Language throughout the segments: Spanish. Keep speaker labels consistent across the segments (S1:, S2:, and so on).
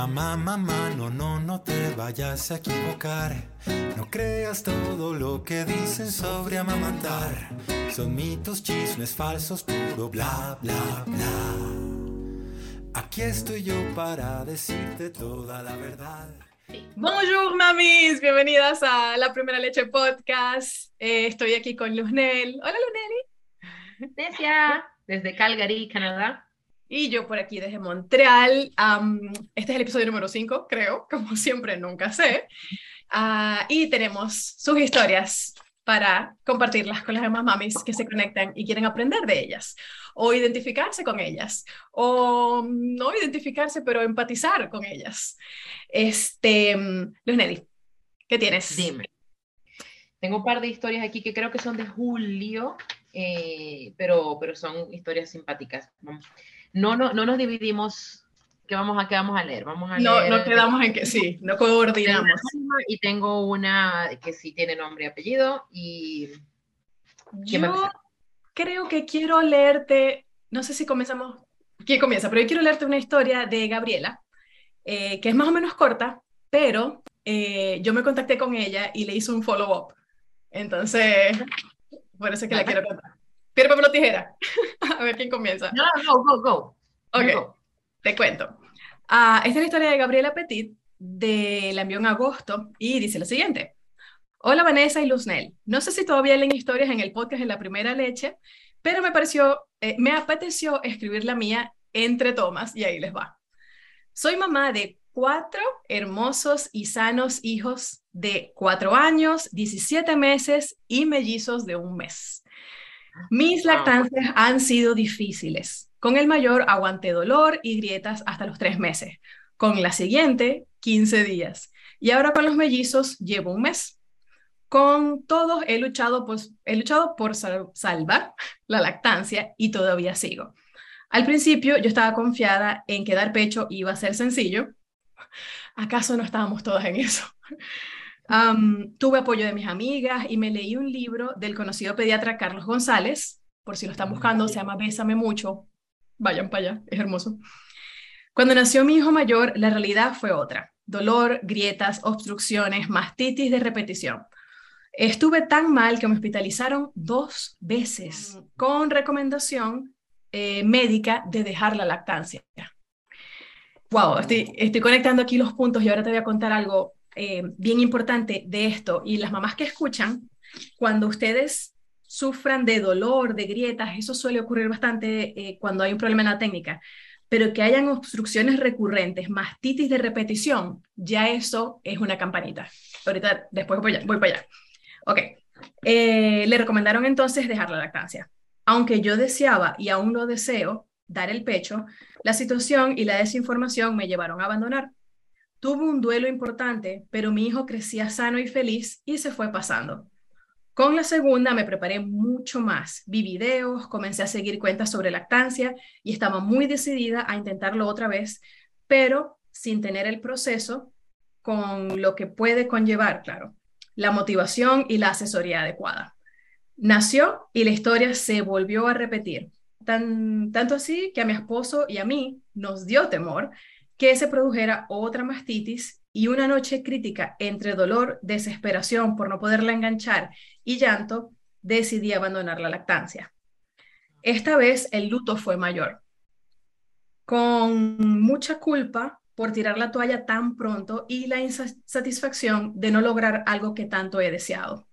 S1: Mamá, mamá, no, no, no te vayas a equivocar. No creas todo lo que dicen sobre amamantar. Son mitos, chismes falsos, puro bla, bla, bla. Aquí estoy yo para decirte toda la verdad.
S2: Bonjour, mamis. Bienvenidas a La Primera Leche Podcast. Eh, estoy aquí con Luznel. Hola, Luzneli.
S3: Decia, desde Calgary, Canadá.
S2: Y yo por aquí desde Montreal. este es el episodio número 5, creo, como siempre, nunca sé. Ah, y tenemos sus historias para compartirlas con las demás mamis que se conectan y quieren aprender de ellas, o identificarse con ellas, o no identificarse, pero empatizar con ellas. Este, Luz Nelly, ¿qué tienes?
S3: Dime. Tengo un par de historias aquí que creo que son de julio, eh, pero, pero son historias simpáticas. No, no, no nos dividimos ¿qué vamos a, qué vamos a leer? Vamos a
S2: no,
S3: leer,
S2: no quedamos en que sí, no coordinamos.
S3: Y tengo una que sí tiene nombre y apellido y...
S2: Yo creo que quiero leerte, no sé si comenzamos, ¿quién comienza? Pero yo quiero leerte una historia de Gabriela, eh, que es más o menos corta, pero eh, yo me contacté con ella y le hice un follow-up. Entonces, por eso es que la quiero contar. Piedra, papel tijera. a ver quién comienza.
S3: No, no, go, go.
S2: Ok, te cuento. Uh, esta es la historia de Gabriela Petit, de la envió en agosto, y dice lo siguiente. Hola Vanessa y Luznel. No sé si todavía leen historias en el podcast de La Primera Leche, pero me pareció, eh, me apeteció escribir la mía entre tomas, y ahí les va. Soy mamá de cuatro hermosos y sanos hijos de cuatro años, 17 meses y mellizos de un mes. Mis lactancias han sido difíciles. Con el mayor aguanté dolor y grietas hasta los tres meses. Con la siguiente, 15 días. Y ahora con los mellizos llevo un mes. Con todos he luchado, pues, he luchado por salvar la lactancia y todavía sigo. Al principio yo estaba confiada en que dar pecho iba a ser sencillo. ¿Acaso no estábamos todas en eso? Tuve apoyo de mis amigas y me leí un libro del conocido pediatra Carlos González, por si lo están buscando, se llama Bésame mucho. Vayan para allá, es hermoso. Cuando nació mi hijo mayor, la realidad fue otra. Dolor, grietas, obstrucciones, mastitis de repetición. Estuve tan mal que me hospitalizaron dos veces con recomendación eh, médica de dejar la lactancia. Wow, estoy, estoy conectando aquí los puntos y ahora te voy a contar algo eh, bien importante de esto y las mamás que escuchan, cuando ustedes sufran de dolor, de grietas, eso suele ocurrir bastante eh, cuando hay un problema en la técnica, pero que hayan obstrucciones recurrentes, mastitis de repetición, ya eso es una campanita. Ahorita, después voy, voy para allá. Ok, eh, le recomendaron entonces dejar la lactancia. Aunque yo deseaba y aún lo deseo dar el pecho, la situación y la desinformación me llevaron a abandonar. Tuve un duelo importante, pero mi hijo crecía sano y feliz y se fue pasando. Con la segunda me preparé mucho más. Vi videos, comencé a seguir cuentas sobre lactancia y estaba muy decidida a intentarlo otra vez, pero sin tener el proceso con lo que puede conllevar, claro, la motivación y la asesoría adecuada. Nació y la historia se volvió a repetir. Tan, tanto así que a mi esposo y a mí nos dio temor que se produjera otra mastitis y una noche crítica entre dolor, desesperación por no poderla enganchar y llanto, decidí abandonar la lactancia. Esta vez el luto fue mayor. Con mucha culpa por tirar la toalla tan pronto y la insatisfacción de no lograr algo que tanto he deseado.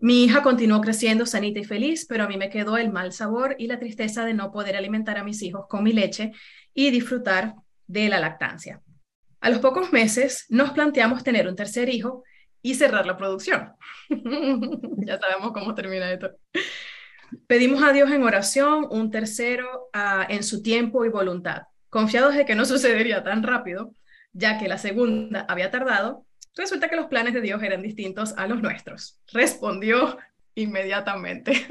S2: Mi hija continuó creciendo sanita y feliz, pero a mí me quedó el mal sabor y la tristeza de no poder alimentar a mis hijos con mi leche y disfrutar de la lactancia. A los pocos meses nos planteamos tener un tercer hijo y cerrar la producción. ya sabemos cómo termina esto. Pedimos a Dios en oración un tercero uh, en su tiempo y voluntad, confiados de que no sucedería tan rápido, ya que la segunda había tardado Resulta que los planes de Dios eran distintos a los nuestros. Respondió inmediatamente.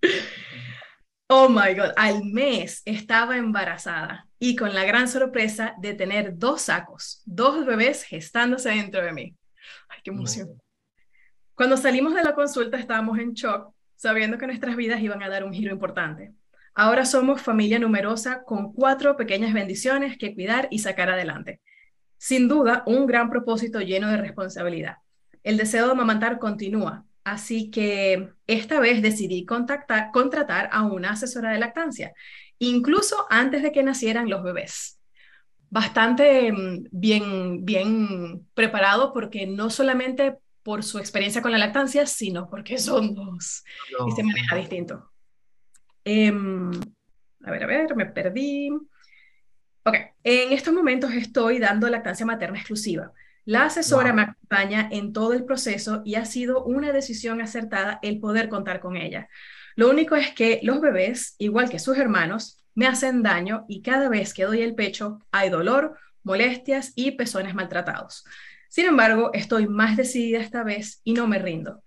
S2: oh my God, al mes estaba embarazada y con la gran sorpresa de tener dos sacos, dos bebés gestándose dentro de mí. Ay, qué emoción. Cuando salimos de la consulta estábamos en shock, sabiendo que nuestras vidas iban a dar un giro importante. Ahora somos familia numerosa con cuatro pequeñas bendiciones que cuidar y sacar adelante. Sin duda, un gran propósito lleno de responsabilidad. El deseo de amamantar continúa, así que esta vez decidí contactar, contratar a una asesora de lactancia, incluso antes de que nacieran los bebés. Bastante mm, bien, bien preparado porque no solamente por su experiencia con la lactancia, sino porque son dos y se maneja distinto. Em, a ver, a ver, me perdí. Ok, en estos momentos estoy dando lactancia materna exclusiva. La asesora me acompaña en todo el proceso y ha sido una decisión acertada el poder contar con ella. Lo único es que los bebés, igual que sus hermanos, me hacen daño y cada vez que doy el pecho hay dolor, molestias y pezones maltratados. Sin embargo, estoy más decidida esta vez y no me rindo.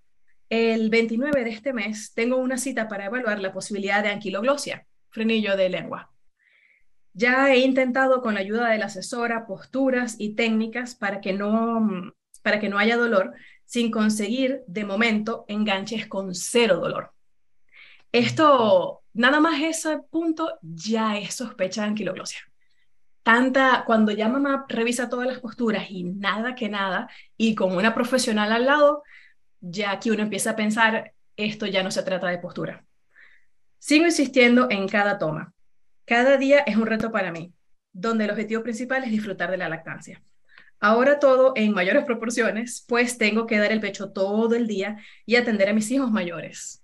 S2: El 29 de este mes tengo una cita para evaluar la posibilidad de anquiloglosia, frenillo de lengua. Ya he intentado con la ayuda de la asesora posturas y técnicas para que no, para que no haya dolor, sin conseguir de momento enganches con cero dolor. Esto, nada más ese punto, ya es sospecha de anquiloglosia. Tanta, cuando ya mamá revisa todas las posturas y nada que nada, y con una profesional al lado, ya aquí uno empieza a pensar, esto ya no se trata de postura. Sigo insistiendo en cada toma. Cada día es un reto para mí, donde el objetivo principal es disfrutar de la lactancia. Ahora todo en mayores proporciones, pues tengo que dar el pecho todo el día y atender a mis hijos mayores.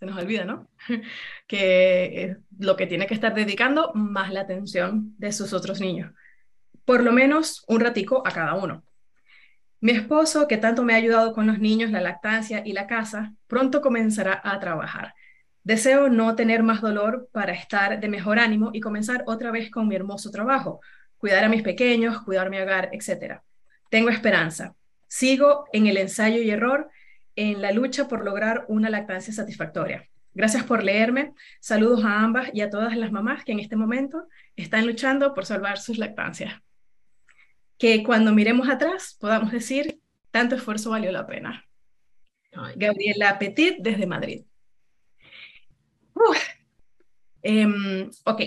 S2: Se nos olvida, ¿no? que lo que tiene que estar dedicando más la atención de sus otros niños. Por lo menos un ratico a cada uno. Mi esposo, que tanto me ha ayudado con los niños, la lactancia y la casa, pronto comenzará a trabajar. Deseo no tener más dolor para estar de mejor ánimo y comenzar otra vez con mi hermoso trabajo, cuidar a mis pequeños, cuidar mi hogar, etc. Tengo esperanza. Sigo en el ensayo y error, en la lucha por lograr una lactancia satisfactoria. Gracias por leerme. Saludos a ambas y a todas las mamás que en este momento están luchando por salvar sus lactancias que cuando miremos atrás podamos decir, tanto esfuerzo valió la pena. Gabriela Petit desde Madrid. Em, ok,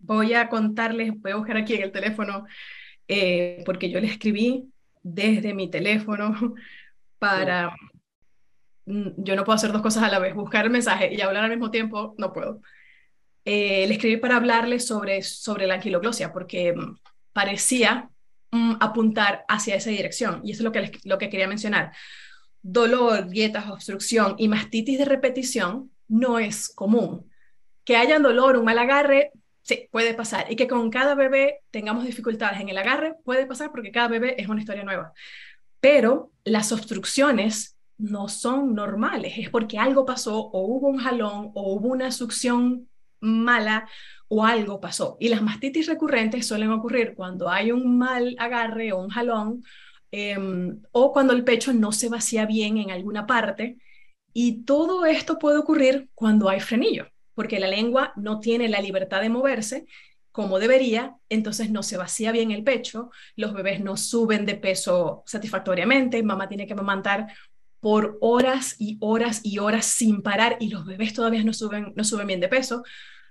S2: voy a contarles, voy a buscar aquí en el teléfono, eh, porque yo le escribí desde mi teléfono para... Mm, yo no puedo hacer dos cosas a la vez, buscar el mensaje y hablar al mismo tiempo, no puedo. Eh, le escribí para hablarle sobre, sobre la anquiloglosia, porque mm, parecía Mm, apuntar hacia esa dirección. Y eso es lo que, lo que quería mencionar. Dolor, dietas, obstrucción y mastitis de repetición no es común. Que haya dolor, un mal agarre, sí, puede pasar. Y que con cada bebé tengamos dificultades en el agarre, puede pasar porque cada bebé es una historia nueva. Pero las obstrucciones no son normales, es porque algo pasó o hubo un jalón o hubo una succión mala o algo pasó. Y las mastitis recurrentes suelen ocurrir cuando hay un mal agarre o un jalón em, o cuando el pecho no se vacía bien en alguna parte. Y todo esto puede ocurrir cuando hay frenillo, porque la lengua no tiene la libertad de moverse como debería, entonces no se vacía bien el pecho, los bebés no suben de peso satisfactoriamente, mamá tiene que amamantar por horas y horas y horas sin parar y los bebés todavía no suben, no suben bien de peso.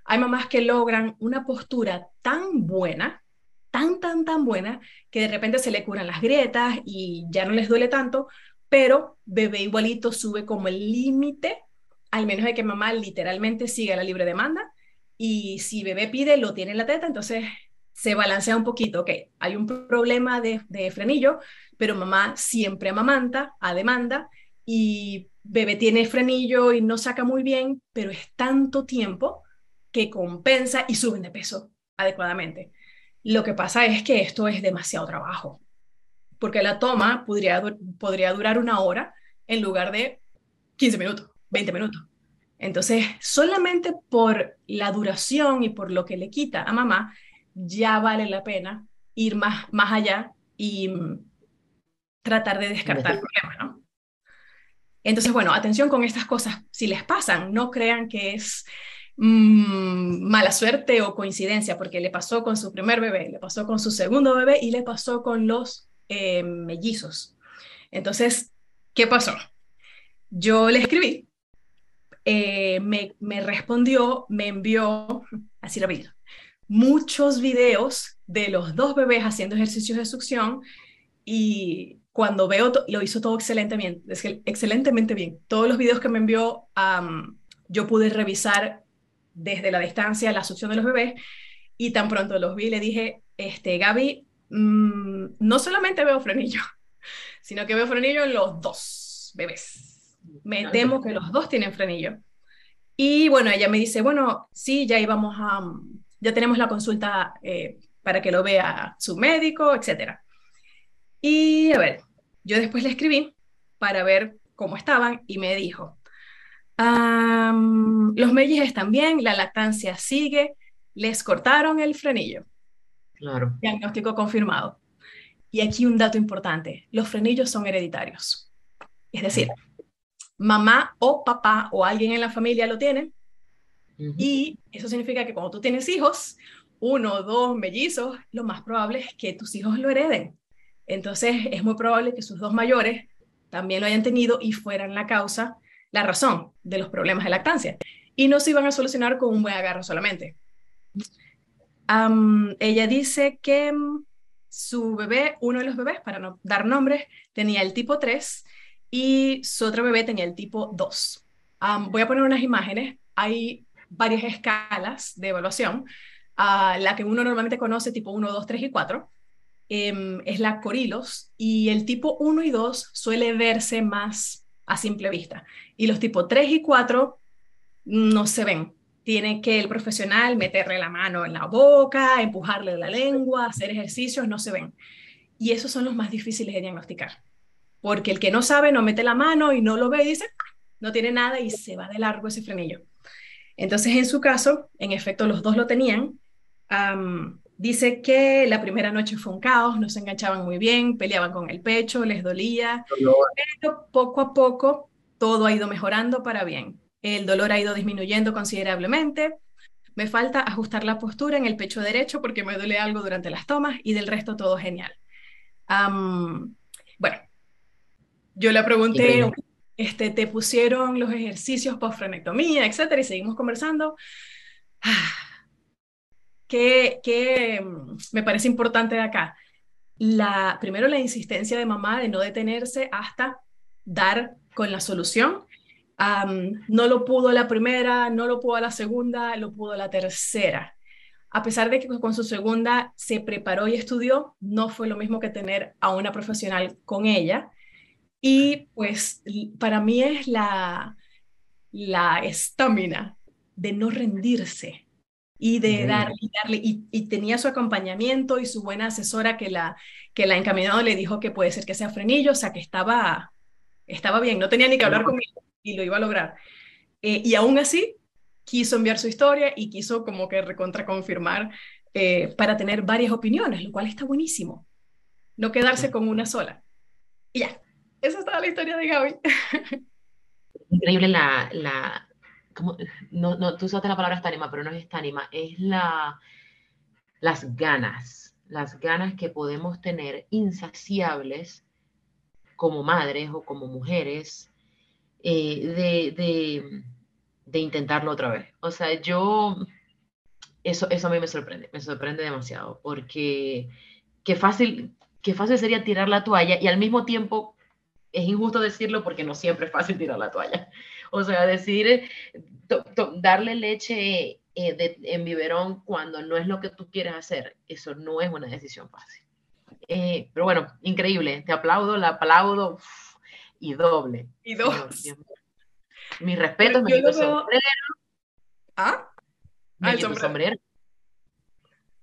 S2: Hay mamás que logran una postura tan buena, tan, tan, tan buena, que de repente se le curan las grietas y ya no les duele tanto, pero bebé igualito sube como el límite, al menos de que mamá literalmente siga la libre demanda. Y si bebé pide, lo tiene en la teta, entonces se balancea un poquito. Ok, hay un problema de, de frenillo, pero mamá siempre amamanta a demanda y bebé tiene frenillo y no saca muy bien, pero es tanto tiempo que compensa y suben de peso adecuadamente. Lo que pasa es que esto es demasiado trabajo, porque la toma podría, podría durar una hora en lugar de 15 minutos, 20 minutos. Entonces, solamente por la duración y por lo que le quita a mamá, ya vale la pena ir más, más allá y mm, tratar de descartar problemas, ¿no? Entonces, bueno, atención con estas cosas. Si les pasan, no crean que es Mm, mala suerte o coincidencia, porque le pasó con su primer bebé, le pasó con su segundo bebé y le pasó con los eh, mellizos. Entonces, ¿qué pasó? Yo le escribí eh, me, respondió, me envió, así rápido, muchos videos de los dos bebés haciendo ejercicios de succión y cuando veo, lo hizo todo excelentemente, excelentemente bien. Todos los videos que me envió, yo pude revisar desde la distancia la succión de los bebés y tan pronto los vi le dije, este, Gaby, mm, no solamente veo frenillo, sino que veo frenillo en los dos bebés. Me temo que los dos tienen frenillo. Y bueno, ella me dice, bueno, sí, ya íbamos a, ya tenemos la consulta eh, para que lo vea su médico, etcétera. Y a ver, yo después le escribí para ver cómo estaban y me dijo, los mellizos están bien, la lactancia sigue, les cortaron el frenillo.
S3: Claro.
S2: Diagnóstico confirmado. Y aquí un dato importante, los frenillos son hereditarios. Es decir, mamá o papá o alguien en la familia lo tiene. Y eso significa que cuando tú tienes hijos, uno o dos mellizos, lo más probable es que tus hijos lo hereden. Entonces, es muy probable que sus dos mayores también lo hayan tenido y fueran la causa, la razón de los problemas de lactancia. Y no se iban a solucionar con un buen agarro solamente. Ella dice que mm, su bebé, uno de los bebés, para no dar nombres, tenía el tipo 3 y su otro bebé tenía el tipo 2. voy a poner unas imágenes. Hay varias escalas de evaluación. Ah, la que uno normalmente conoce, tipo 1, 2, 3 y 4, Em, es la Corilos y el tipo 1 y 2 suele verse más a simple vista y los tipos 3 y 4 no se ven. Tiene que el profesional meterle la mano en la boca, empujarle la lengua, hacer ejercicios, no se ven. Y esos son los más difíciles de diagnosticar. Porque el que no sabe no mete la mano y no lo ve y dice, ah, no tiene nada y se va de largo ese frenillo. Entonces, en su caso, en efecto, los dos lo tenían. Dice que la primera noche fue un caos, no se enganchaban muy bien, peleaban con el pecho, les dolía, pero poco a poco todo ha ido mejorando para bien. El dolor ha ido disminuyendo considerablemente. Me falta ajustar la postura en el pecho derecho porque me duele algo durante las tomas y del resto todo genial. bueno, yo le pregunté, este, ¿te pusieron los ejercicios post-frenectomía, etcétera? Y seguimos conversando. Ah, que, mm, me parece importante de acá. La, primero, la insistencia de mamá de no detenerse hasta dar con la solución. No lo pudo la primera, no lo pudo la segunda, lo pudo la tercera. A pesar de que con su segunda se preparó y estudió, no fue lo mismo que tener a una profesional con ella. Y pues para mí es la la estamina de no rendirse, y de darle, y, darle y, tenía su acompañamiento y su buena asesora que la, que la encaminado le dijo que puede ser que sea frenillo, o sea que estaba, estaba bien, no tenía ni que hablar conmigo y lo iba a lograr. Eh, y aún así quiso enviar su historia y quiso como que recontraconfirmar eh, para tener varias opiniones, lo cual está buenísimo. No quedarse con una sola. Y ya, esa estaba la historia de Gaby.
S3: Increíble la, la, no, no, tú usaste la palabra estánima, pero no es estánima, es la, las ganas, las ganas que podemos tener insaciables como madres o como mujeres eh, de, de, de, intentarlo otra vez. O sea, yo, eso, eso a mí me sorprende, me sorprende demasiado, porque qué fácil, qué fácil sería tirar la toalla y al mismo tiempo es injusto decirlo porque no siempre es fácil tirar la toalla. O sea, decir, darle leche eh, en biberón cuando no es lo que tú quieres hacer, eso no es una decisión fácil. Eh, pero bueno, increíble, te aplaudo, la aplaudo y doble.
S2: Y dos.
S3: Mi respeto, me quito sombrero.
S2: ¿Ah?
S3: Me ah, sombrero.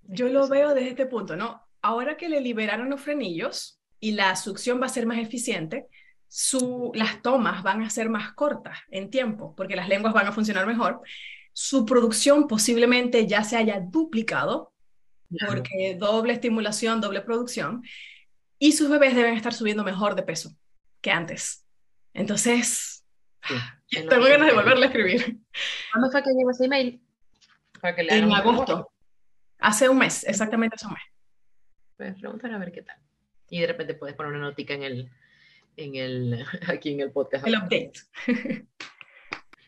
S2: Yo lo veo desde este punto, ¿no? Ahora que le liberaron los frenillos y la succión va a ser más eficiente, las tomas van a ser más cortas en tiempo, porque las lenguas van a funcionar mejor. Su producción posiblemente ya se haya duplicado, porque doble estimulación, doble producción, y sus bebés deben estar subiendo mejor de peso que antes. Entonces, tengo ganas de volverle a escribir.
S3: ¿Cuándo fue que llegó ese email?
S2: en agosto. Hace un mes, exactamente hace un mes.
S3: Pues preguntar a ver qué tal. Y de repente puedes poner una notica en el, en el, aquí en el podcast.
S2: El update.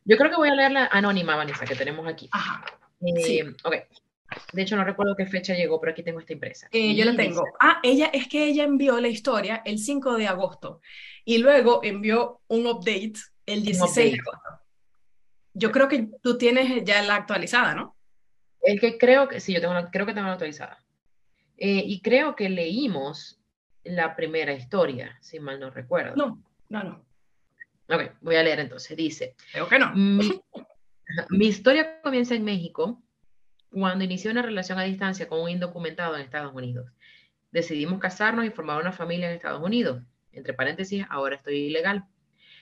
S3: Yo creo que voy a leer la anónima, Vanessa, que tenemos aquí.
S2: Ajá.
S3: Eh,
S2: sí.
S3: Ok. De hecho, no recuerdo qué fecha llegó, pero aquí tengo esta impresa.
S2: Eh, yo la tengo. Ah, ella, es que ella envió la historia el 5 de agosto y luego envió un update el 16 de
S3: update.
S2: agosto. Yo creo que tú tienes ya la actualizada, ¿no?
S3: El que creo que, sí, yo tengo creo que tengo la actualizada. Eh, y creo que leímos la primera historia, si mal no recuerdo.
S2: No, no, no.
S3: Ok, voy a leer entonces. Dice,
S2: Creo que no.
S3: mi, mi historia comienza en México cuando inicié una relación a distancia con un indocumentado en Estados Unidos. Decidimos casarnos y formar una familia en Estados Unidos. Entre paréntesis, ahora estoy ilegal.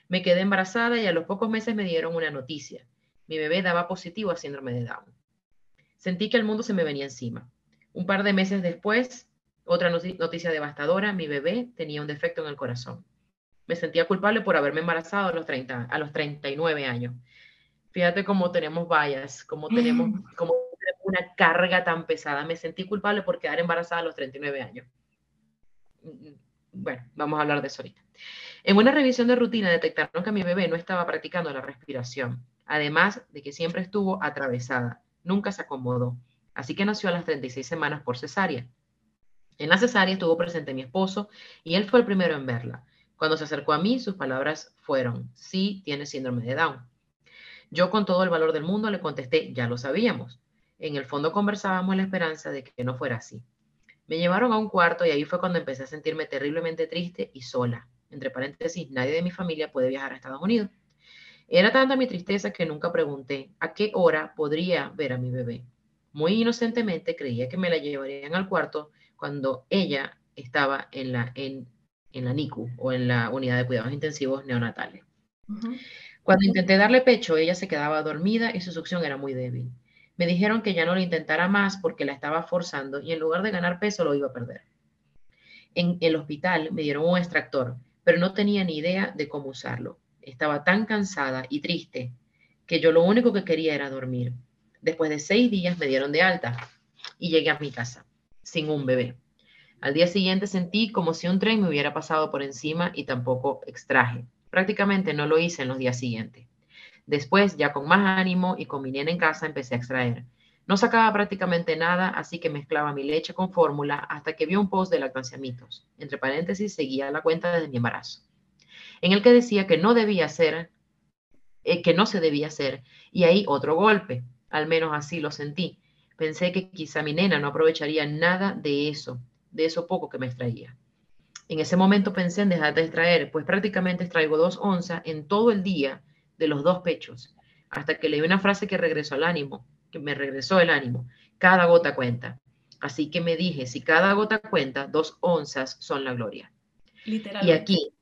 S3: Me quedé embarazada y a los pocos meses me dieron una noticia. Mi bebé daba positivo a síndrome de Down. Sentí que el mundo se me venía encima. Un par de meses después, otra noti- noticia devastadora, mi bebé tenía un defecto en el corazón. Me sentía culpable por haberme embarazado a los, 30, a los 39 años. Fíjate cómo tenemos vallas, cómo tenemos, cómo tenemos una carga tan pesada. Me sentí culpable por quedar embarazada a los 39 años. Bueno, vamos a hablar de eso ahorita. En una revisión de rutina detectaron que mi bebé no estaba practicando la respiración, además de que siempre estuvo atravesada, nunca se acomodó, así que nació a las 36 semanas por cesárea. En la cesárea estuvo presente mi esposo y él fue el primero en verla. Cuando se acercó a mí, sus palabras fueron, sí, tiene síndrome de Down. Yo con todo el valor del mundo le contesté, ya lo sabíamos. En el fondo conversábamos la esperanza de que no fuera así. Me llevaron a un cuarto y ahí fue cuando empecé a sentirme terriblemente triste y sola. Entre paréntesis, nadie de mi familia puede viajar a Estados Unidos. Era tanta mi tristeza que nunca pregunté a qué hora podría ver a mi bebé. Muy inocentemente creía que me la llevarían al cuarto cuando ella estaba en la, en, en la NICU o en la unidad de cuidados intensivos neonatales. Cuando intenté darle pecho, ella se quedaba dormida y su succión era muy débil. Me dijeron que ya no lo intentara más porque la estaba forzando y en lugar de ganar peso lo iba a perder. En el hospital me dieron un extractor, pero no tenía ni idea de cómo usarlo. Estaba tan cansada y triste que yo lo único que quería era dormir. Después de seis días me dieron de alta y llegué a mi casa sin un bebé. Al día siguiente sentí como si un tren me hubiera pasado por encima y tampoco extraje. Prácticamente no lo hice en los días siguientes. Después, ya con más ánimo y con mi nena en casa, empecé a extraer. No sacaba prácticamente nada, así que mezclaba mi leche con fórmula hasta que vi un post de lactancia mitos. Entre paréntesis, seguía la cuenta desde mi embarazo, en el que decía que no debía hacer, eh, que no se debía hacer, y ahí otro golpe. Al menos así lo sentí. Pensé que quizá mi nena no aprovecharía nada de eso, de eso poco que me extraía. En ese momento pensé en dejar de extraer, pues prácticamente extraigo dos onzas en todo el día de los dos pechos, hasta que leí una frase que regresó al ánimo, que me regresó el ánimo. Cada gota cuenta. Así que me dije, si cada gota cuenta, dos onzas son la gloria.
S2: Literal.
S3: Y aquí,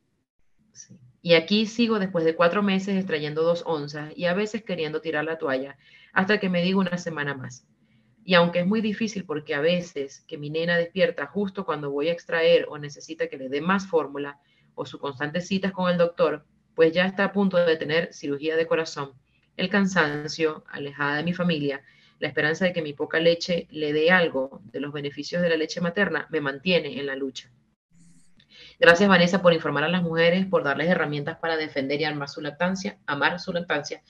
S3: y aquí sigo después de cuatro meses extrayendo dos onzas y a veces queriendo tirar la toalla hasta que me digo una semana más. Y aunque es muy difícil porque a veces que mi nena despierta justo cuando voy a extraer o necesita que le dé más fórmula o sus constantes citas con el doctor, pues ya está a punto de tener cirugía de corazón, el cansancio, alejada de mi familia, la esperanza de que mi poca leche le dé algo de los beneficios de la leche materna, me mantiene en la lucha. Gracias Vanessa por informar a las mujeres, por darles herramientas para defender y amar su lactancia, amar su lactancia.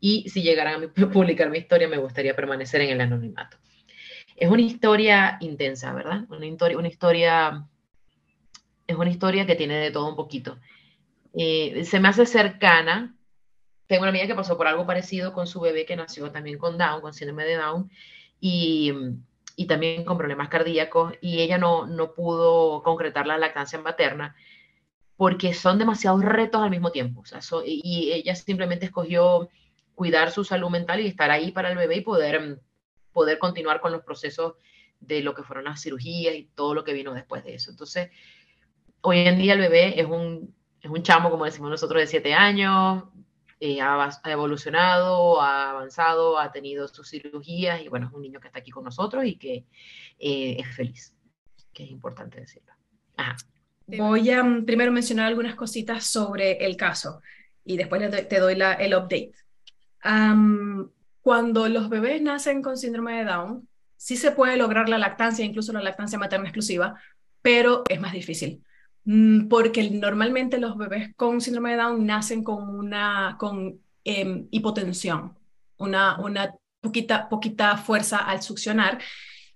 S3: Y si llegaran a publicar mi historia, me gustaría permanecer en el anonimato. Es una historia intensa, ¿verdad? Una historia, una historia es una historia que tiene de todo un poquito. Eh, se me hace cercana. Tengo una amiga que pasó por algo parecido con su bebé que nació también con Down, con síndrome de Down, y, y también con problemas cardíacos, y ella no, no pudo concretar la lactancia materna porque son demasiados retos al mismo tiempo. O sea, so- y ella simplemente escogió cuidar su salud mental y estar ahí para el bebé y poder, poder continuar con los procesos de lo que fueron las cirugías y todo lo que vino después de eso. Entonces, hoy en día el bebé es un, es un chamo, como decimos nosotros, de siete años, eh, ha, evolucionado, ha avanzado, ha tenido sus cirugías y bueno, es un niño que está aquí con nosotros y que eh, es feliz, que es importante decirlo.
S2: Voy a mm, primero mencionar algunas cositas sobre el caso y después te doy el update. Cuando los bebés nacen con síndrome de Down, sí se puede lograr la lactancia, incluso la lactancia materna exclusiva, pero es más difícil. Mm, Porque normalmente los bebés con síndrome de Down nacen con una, con em, hipotensión, una, una poquita, poquita fuerza al succionar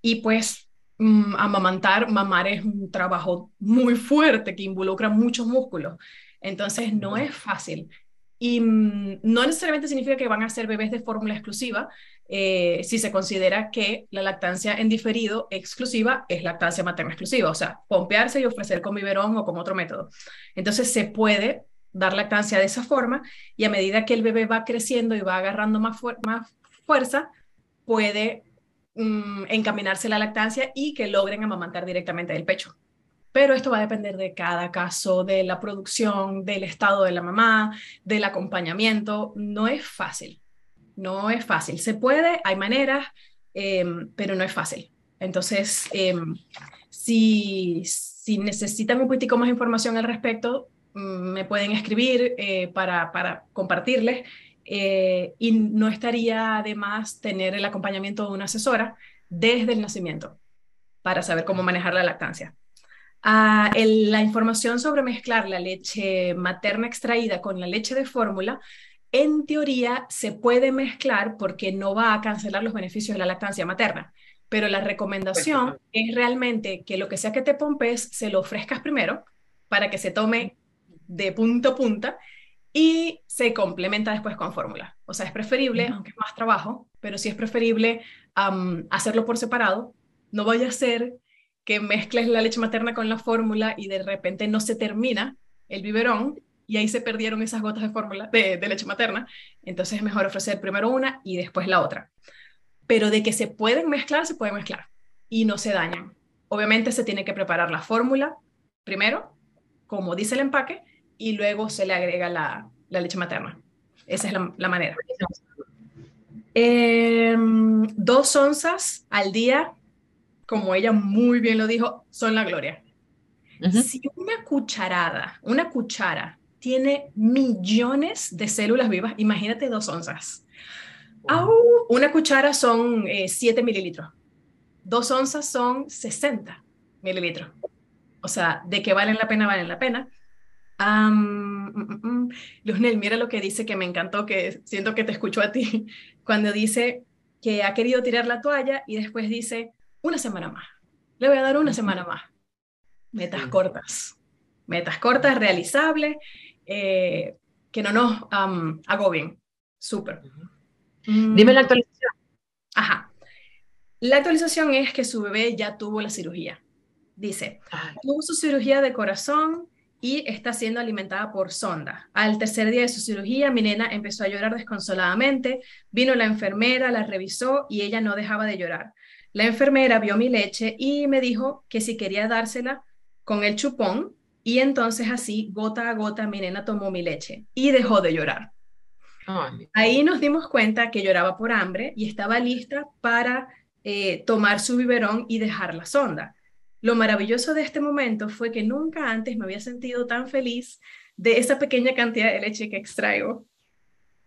S2: y pues mm, amamantar, mamar es un trabajo muy fuerte que involucra muchos músculos. Entonces no es fácil. Y mm, no necesariamente significa que van a ser bebés de fórmula exclusiva, eh, si se considera que la lactancia en diferido exclusiva es lactancia materna exclusiva, o sea, pompearse y ofrecer con biberón o con otro método. Entonces se puede dar lactancia de esa forma y a medida que el bebé va creciendo y va agarrando más, fuerza, puede mm, encaminarse la lactancia y que logren amamantar directamente del pecho. Pero esto va a depender de cada caso, de la producción, del estado de la mamá, del acompañamiento. No es fácil. No es fácil. Se puede, hay maneras, em, pero no es fácil. Entonces, em, si, si, necesitan un poquitico más información al respecto, mm, me pueden escribir eh, para, para, compartirles. Eh, y no estaría de más tener el acompañamiento de una asesora desde el nacimiento para saber cómo manejar la lactancia. Ah, la información sobre mezclar la leche materna extraída con la leche de fórmula en teoría se puede mezclar porque no va a cancelar los beneficios de la lactancia materna, pero la recomendación es realmente que lo que sea que te pompes se lo ofrezcas primero para que se tome de punta a punta y se complementa después con fórmula. O sea, es preferible, aunque es más trabajo, pero sí es preferible hacerlo por separado. No vaya a ser que mezcles la leche materna con la fórmula y de repente no se termina el biberón y ahí se perdieron esas gotas de fórmula de, leche materna. Entonces es mejor ofrecer primero una y después la otra. Pero de que se pueden mezclar, se pueden mezclar y no se dañan. Obviamente se tiene que preparar la fórmula primero, como dice el empaque, y luego se le agrega la, leche materna. Esa es la, manera. Em, dos onzas al día, como ella muy bien lo dijo, son la gloria. Si una cucharada, una cuchara tiene millones de células vivas. Imagínate dos onzas. una cuchara son 7 eh, mililitros. Dos onzas son 60 mililitros. O sea, de que valen la pena, valen la pena. Um, mm, mira lo que dice que me encantó, que siento que te escucho a ti, cuando dice que ha querido tirar la toalla y después dice, una semana más. Le voy a dar una semana más. Metas cortas. Metas cortas, realizables eh, que no nos um, agobien. Súper.
S3: Dime la mm. actualización.
S2: Ajá. La actualización es que su bebé ya tuvo la cirugía. Dice, tuvo su cirugía de corazón y está siendo alimentada por sonda. Al tercer día de su cirugía, mi nena empezó a llorar desconsoladamente. Vino la enfermera, la revisó y ella no dejaba de llorar. La enfermera vio mi leche y me dijo que si quería dársela con el chupón, y entonces así, gota a gota, mi nena tomó mi leche y dejó de llorar. Ahí nos dimos cuenta que lloraba por hambre y estaba lista para eh, tomar su biberón y dejar la sonda. Lo maravilloso de este momento fue que nunca antes me había sentido tan feliz de esa pequeña cantidad de leche que extraigo,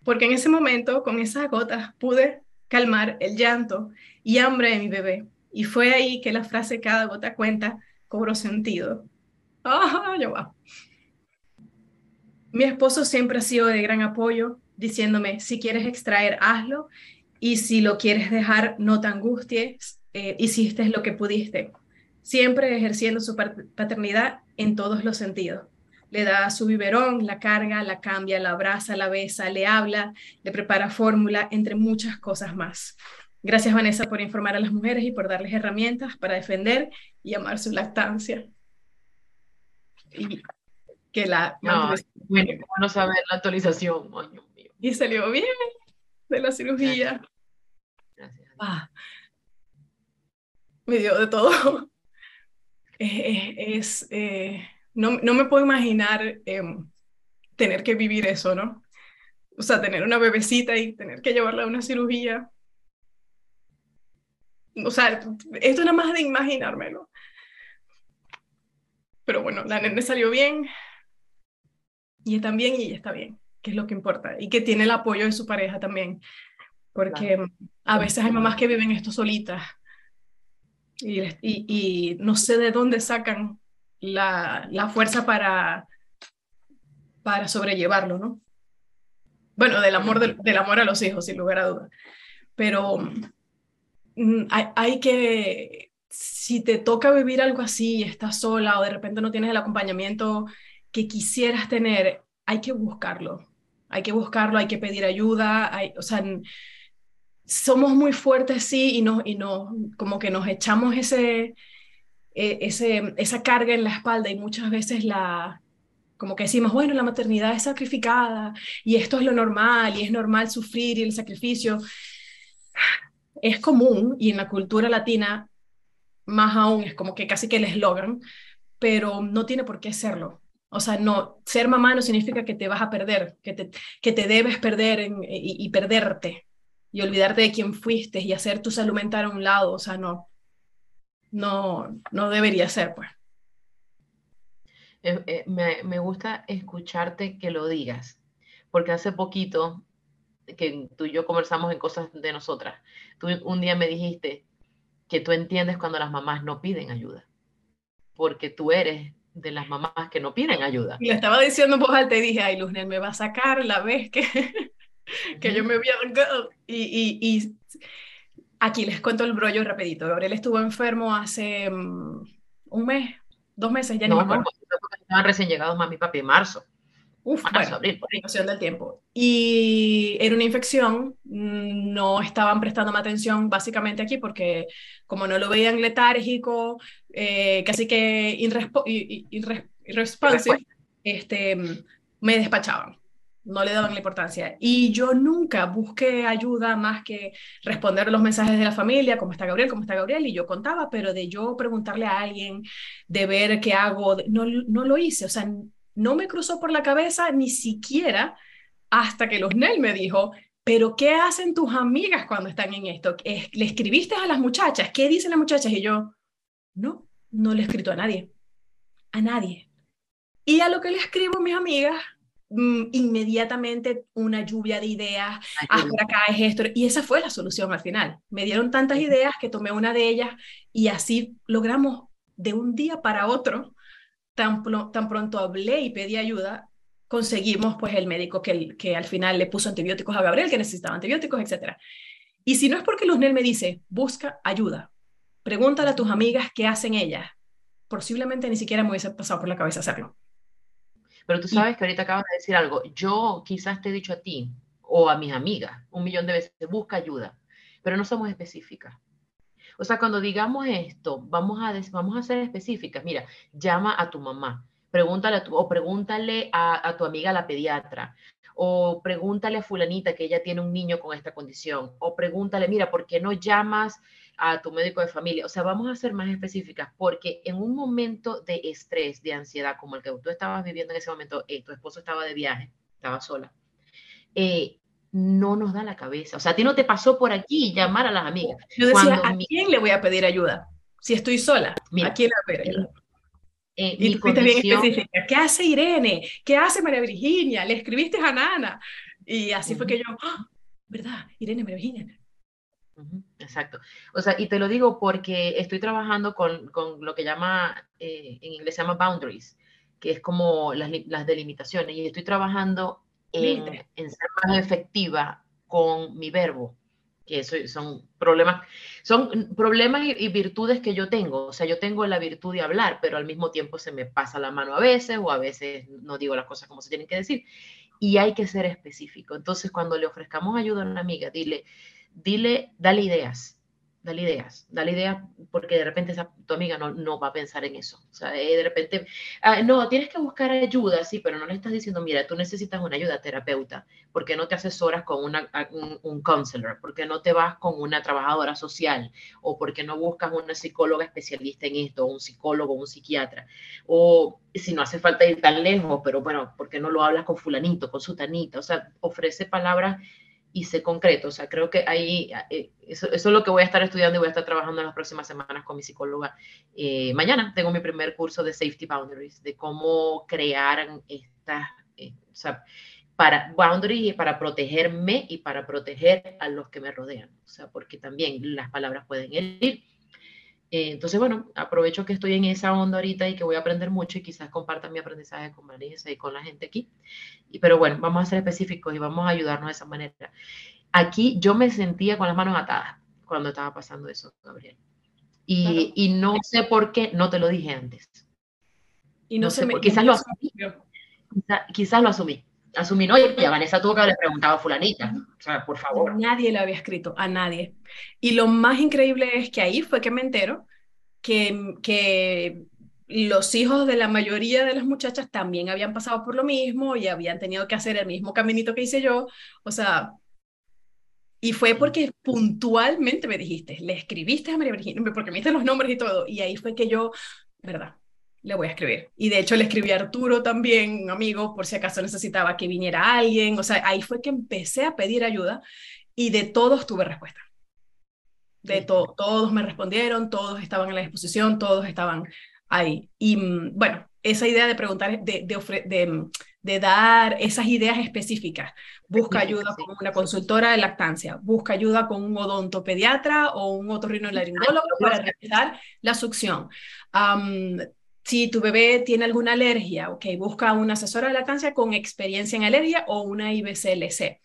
S2: porque en ese momento, con esas gotas, pude calmar el llanto y hambre de mi bebé. Y fue ahí que la frase cada gota cuenta cobró sentido. Mi esposo siempre ha sido de gran apoyo, diciéndome, si quieres extraer, hazlo, y si lo quieres dejar, no te angusties, eh, hiciste lo que pudiste. Siempre ejerciendo su paternidad en todos los sentidos. Le da su biberón, la carga, la cambia, la abraza, la besa, le habla, le prepara fórmula, entre muchas cosas más. Gracias, Vanessa, por informar a las mujeres y por darles herramientas para defender y amar su lactancia y que la...
S3: No, bueno, bueno saber la actualización.
S2: Y salió bien de la cirugía. Gracias. Ah, me dio de todo. Es, eh, no, no, me puedo imaginar em, tener que vivir eso, ¿no? O sea, tener una bebecita y tener que llevarla a una cirugía. O sea, esto nada más de imaginármelo. Pero bueno, la nene salió bien y está bien y ella está bien, que es lo que importa. Y que tiene el apoyo de su pareja también. Porque a veces hay mamás que viven esto solitas y, y, no sé de dónde sacan la, la fuerza para, para sobrellevarlo, ¿no? Bueno, del amor, del, amor a los hijos, sin lugar a dudas. Pero mm, hay, hay, que, si te toca vivir algo así y estás sola o de repente no tienes el acompañamiento que quisieras tener, hay que buscarlo. Hay que buscarlo, hay que pedir ayuda. Hay, o sea, somos muy fuertes, sí, y, no, y no, como que nos echamos ese, e, ese, esa carga en la espalda y muchas veces la, como que decimos, bueno, la maternidad es sacrificada y esto es lo normal y es normal sufrir y el sacrificio. Es común y en la cultura latina más aún es como que casi que el eslogan, pero no tiene por qué serlo. O sea, no, ser mamá no significa que te vas a perder, que te, que te debes perder y, y, perderte y olvidarte de quién fuiste y hacer tu salud mental a un lado. O sea, no, no, no debería ser, pues.
S3: Eh, eh, me, me, gusta escucharte que lo digas, porque hace poquito que tú y yo conversamos en cosas de nosotras, tú un día me dijiste que tú entiendes cuando las mamás no piden ayuda, porque tú eres de las mamás que no piden ayuda.
S2: Y lo estaba diciendo en voz alta y dije, ay, Luzner, me va a sacar la vez que, que yo me voy a... Y, y, y Aquí les cuento el brollo rapidito. Gabriel estuvo enfermo hace mm, un mes, dos meses, ya no,
S3: me acuerdo. estaban recién llegados mami, papi, en marzo.
S2: Uf, marzo, abril. Por del tiempo. Y era una infección, mm, no estaban prestando atención básicamente aquí porque como no lo veían letárgico, eh, casi que irresponsive, este, me despachaban no le daban la importancia. Y yo nunca busqué ayuda más que responder los mensajes de la familia, cómo está Gabriel, cómo está Gabriel, y yo contaba, pero de yo preguntarle a alguien, de ver qué hago, no, no lo hice, o sea, no me cruzó por la cabeza ni siquiera hasta que los Nel me dijo, pero ¿qué hacen tus amigas cuando están en esto? ¿Le escribiste a las muchachas? ¿Qué dicen las muchachas? Y yo, no, no le he escrito a nadie, a nadie. Y a lo que le escribo a mis amigas, Mm, inmediatamente una lluvia de ideas, haz por acá es esto, y esa fue la solución al final. Me dieron tantas ideas que tomé una de ellas y así logramos de un día para otro, tan, tan pronto hablé y pedí ayuda, conseguimos pues el médico que, que al final le puso antibióticos a Gabriel, que necesitaba antibióticos, etc. Y si no es porque Luznel me dice, busca ayuda, pregúntale a tus amigas qué hacen ellas, posiblemente ni siquiera me hubiese pasado por la cabeza hacerlo.
S3: Pero tú sabes que ahorita acabas de decir algo. Yo quizás te he dicho a ti o a mis amigas un millón de veces, busca ayuda, pero no somos específicas. O sea, cuando digamos esto, vamos a, vamos a ser específicas. Mira, llama a tu mamá, pregúntale a tu, o pregúntale a, a tu amiga la pediatra, o pregúntale a fulanita que ella tiene un niño con esta condición, o pregúntale, mira, ¿por qué no llamas a tu médico de familia. O sea, vamos a ser más específicas porque en un momento de estrés, de ansiedad, como el que tú estabas viviendo en ese momento, eh, tu esposo estaba de viaje, estaba sola, eh, no nos da la cabeza. O sea, a ti no te pasó por aquí llamar a las amigas.
S2: Yo decía, ¿a quién le voy a pedir ayuda? Si estoy sola, ¿a quién le voy a pedir ayuda? Eh, y tú fuiste bien específica. ¿Qué hace Irene? ¿Qué hace María Virginia? ¿Le escribiste a Nana? Y así fue que yo, ¡Ah! ¿verdad? Irene, María Virginia,
S3: Exacto. O sea, y te lo digo porque estoy trabajando con, con lo que llama, eh, en inglés se llama boundaries, que es como las, las delimitaciones, y estoy trabajando en, en, ser más efectiva con mi verbo, que eso son problemas, son problemas y, y, virtudes que yo tengo. O sea, yo tengo la virtud de hablar, pero al mismo tiempo se me pasa la mano a veces, o a veces no digo las cosas como se tienen que decir, y hay que ser específico. Entonces, cuando le ofrezcamos ayuda a una amiga, dile, dile, dale ideas, dale ideas, dale ideas, porque de repente esa, tu amiga no, no, va a pensar en eso. O sea, eh, de repente, ah, no, tienes que buscar ayuda, sí, pero no le estás diciendo, mira, tú necesitas una ayuda terapeuta, porque no te asesoras con una, un, un counselor, porque no te vas con una trabajadora social, o porque no buscas una psicóloga especialista en esto, un psicólogo, un psiquiatra, o si no hace falta ir tan lejos, pero bueno, porque no lo hablas con fulanito, con sutanita, o sea, ofrece palabras y sé concreto. O sea, creo que ahí, eh, eso, eso, es lo que voy a estar estudiando y voy a estar trabajando en las próximas semanas con mi psicóloga. Eh, mañana tengo mi primer curso de Safety Boundaries, de cómo crear estas, eh, o sea, para boundaries y para protegerme y para proteger a los que me rodean. O sea, porque también las palabras pueden herir. Eh, entonces, bueno, aprovecho que estoy en esa onda ahorita y que voy a aprender mucho y quizás comparta mi aprendizaje con Marisa y con la gente aquí. Y, pero bueno, vamos a ser específicos y vamos a ayudarnos de esa manera. Aquí yo me sentía con las manos atadas cuando estaba pasando eso, Gabriel. Y, y no sé por qué no te lo dije antes.
S2: Y no, sé,
S3: por, quizás lo asumí. Quizás, lo asumí. Asumí, no, y a Vanessa tuvo que haberle preguntado a fulanita. O sea, por favor.
S2: Nadie lo había escrito, a nadie. Y lo más increíble es que ahí fue que me entero que, que los hijos de la mayoría de las muchachas también habían pasado por lo mismo y habían tenido que hacer el mismo caminito que hice yo. O sea, y fue porque puntualmente me dijiste, le escribiste a María Virginia, porque me diste los nombres y todo. Y ahí fue que yo, ¿verdad? Le voy a escribir. Y de hecho le escribí a Arturo también, un amigo, por si acaso necesitaba que viniera alguien. O sea, ahí fue que empecé a pedir ayuda y de todos tuve respuesta. De todo, todos me respondieron, todos estaban en la disposición, todos estaban ahí. Y mm, bueno, esa idea de preguntar, de, de, de, de dar esas ideas específicas. Busca ayuda con una consultora de lactancia, busca ayuda con un odontopediatra o un otorrinolaringólogo para realizar la succión. Si tu bebé tiene alguna alergia, ok, busca una asesora de lactancia con experiencia en alergia o una IBCLC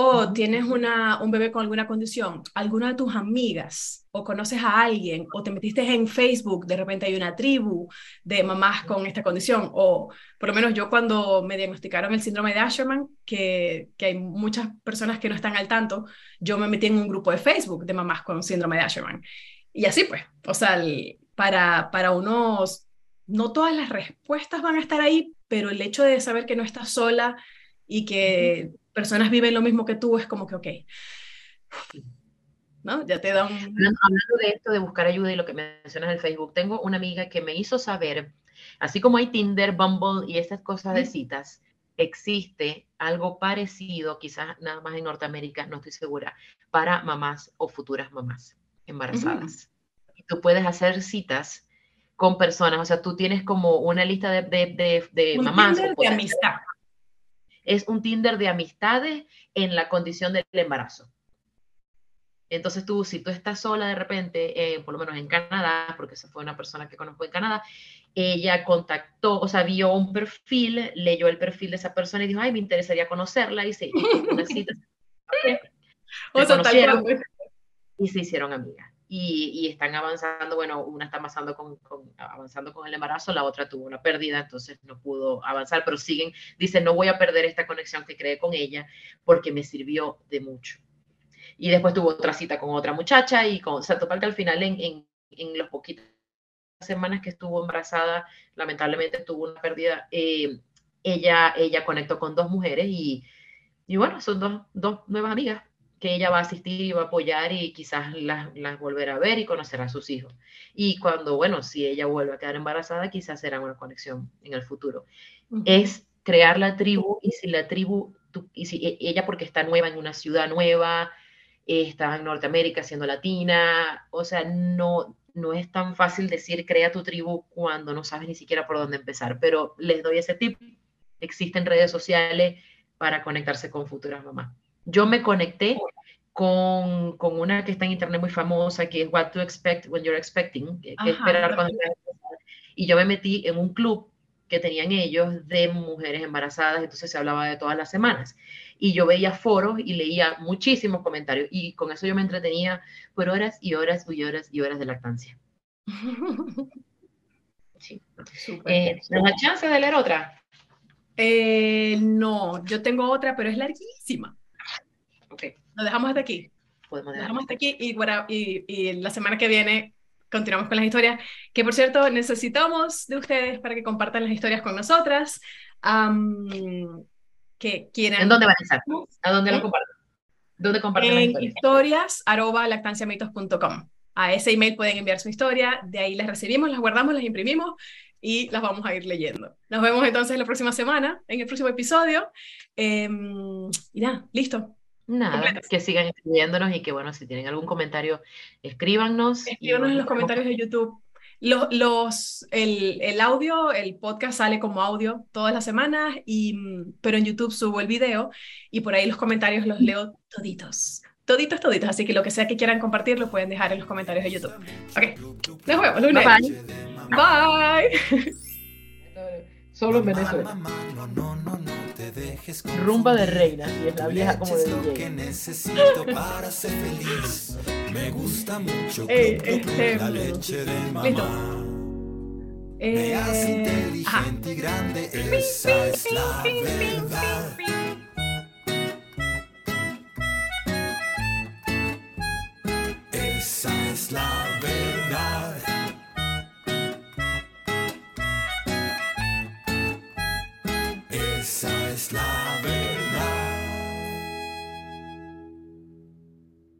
S2: o tienes una, un bebé con alguna condición, alguna de tus amigas o conoces a alguien o te metiste en Facebook, de repente hay una tribu de mamás con esta condición o por lo menos yo cuando me diagnosticaron el síndrome de Asherman, que, que hay muchas personas que no están al tanto, yo me metí en un grupo de Facebook de mamás con síndrome de Asherman. Y así pues, o sea, para, para unos, no todas las respuestas van a estar ahí, pero el hecho de saber que no estás sola y que personas viven lo mismo que tú, es como que, ok, ¿no? Ya te da un...
S3: Hablando de esto de buscar ayuda y lo que mencionas en Facebook, tengo una amiga que me hizo saber, así como hay Tinder, Bumble y estas cosas de citas, existe algo parecido, quizás nada más en Norteamérica, no estoy segura, para mamás o futuras mamás embarazadas. Tú puedes hacer citas con personas, o sea, tú tienes como una lista de, de, de, mamás.
S2: de amistad
S3: es un Tinder de amistades en la condición del embarazo. Entonces tú, si tú estás sola de repente, eh, por lo menos en Canadá, porque esa fue una persona que conozco en Canadá, ella contactó, o sea, vio un perfil, leyó el perfil de esa persona y dijo, ay, me interesaría conocerla, y se hizo una cita. o sea, y se hicieron amigas y, están avanzando, bueno, una está avanzando con, avanzando con el embarazo, la otra tuvo una pérdida, entonces no pudo avanzar, pero siguen, dice, no voy a perder esta conexión que creé con ella porque me sirvió de mucho. Y después tuvo otra cita con otra muchacha y con, o sea, total que al final en, en, en los poquitas semanas que estuvo embarazada, lamentablemente tuvo una pérdida, eh, ella, ella conectó con dos mujeres y, y bueno, son dos, dos nuevas amigas que ella va a asistir y va a apoyar y quizás las, las volverá a ver y conocerá a sus hijos. Y cuando, bueno, si ella vuelve a quedar embarazada, quizás será una conexión en el futuro. Es crear la tribu y si la tribu, y si e, ella porque está nueva en una ciudad nueva, está en Norteamérica siendo latina, o sea, no, no es tan fácil decir crea tu tribu cuando no sabes ni siquiera por dónde empezar, pero les doy ese tip. Existen redes sociales para conectarse con futuras mamás. Yo me conecté con, con, una que está en internet muy famosa, que es What to Expect When You're Expecting, que, esperar cuando Y yo me metí en un club que tenían ellos de mujeres embarazadas, entonces se hablaba de todas las semanas. Y yo veía foros y leía muchísimos comentarios y con eso yo me entretenía por horas y horas y horas y horas de lactancia. Sí. Eh, ¿Nos da chance de leer otra?
S2: Eh, no, yo tengo otra, pero es larguísima. Lo dejamos hasta aquí. Podemos dejamos hasta aquí y, y, y la semana que viene continuamos con las historias, que por cierto necesitamos de ustedes para que compartan las historias con nosotras. que quieran...
S3: ¿En dónde van a estar? ¿A dónde lo comparten? ¿Dónde comparten
S2: en las historias? lactanciamitos.com. A ese email pueden enviar su historia, de ahí las recibimos, las guardamos, las imprimimos y las vamos a ir leyendo. Nos vemos entonces la próxima semana, en el próximo episodio. Em, y nada, listo.
S3: Nada, que sigan escribiéndonos y que bueno, si tienen algún comentario, escríbanos.
S2: Escríbanos en los comentarios de YouTube. Los, los, el, el, audio, el podcast sale como audio todas las semanas, y, pero en YouTube subo el video y por ahí los comentarios los leo toditos. toditos, toditos. Así que lo que sea que quieran compartir lo pueden dejar en los comentarios de YouTube. Ok, nos vemos, lunes.
S3: Bye
S2: Bye.
S3: Solo en Venezuela.
S1: Dejes.
S3: Rumba de reina, y es la vieja como de
S1: Leche es lo que
S3: DJ.
S1: necesito para ser feliz. Me gusta mucho
S2: Ey,
S1: club, club, club,
S2: este,
S1: la leche de
S2: listo.
S1: mamá. Me hace
S2: Eh, ajá.
S1: inteligente y grande, esa es la verdad.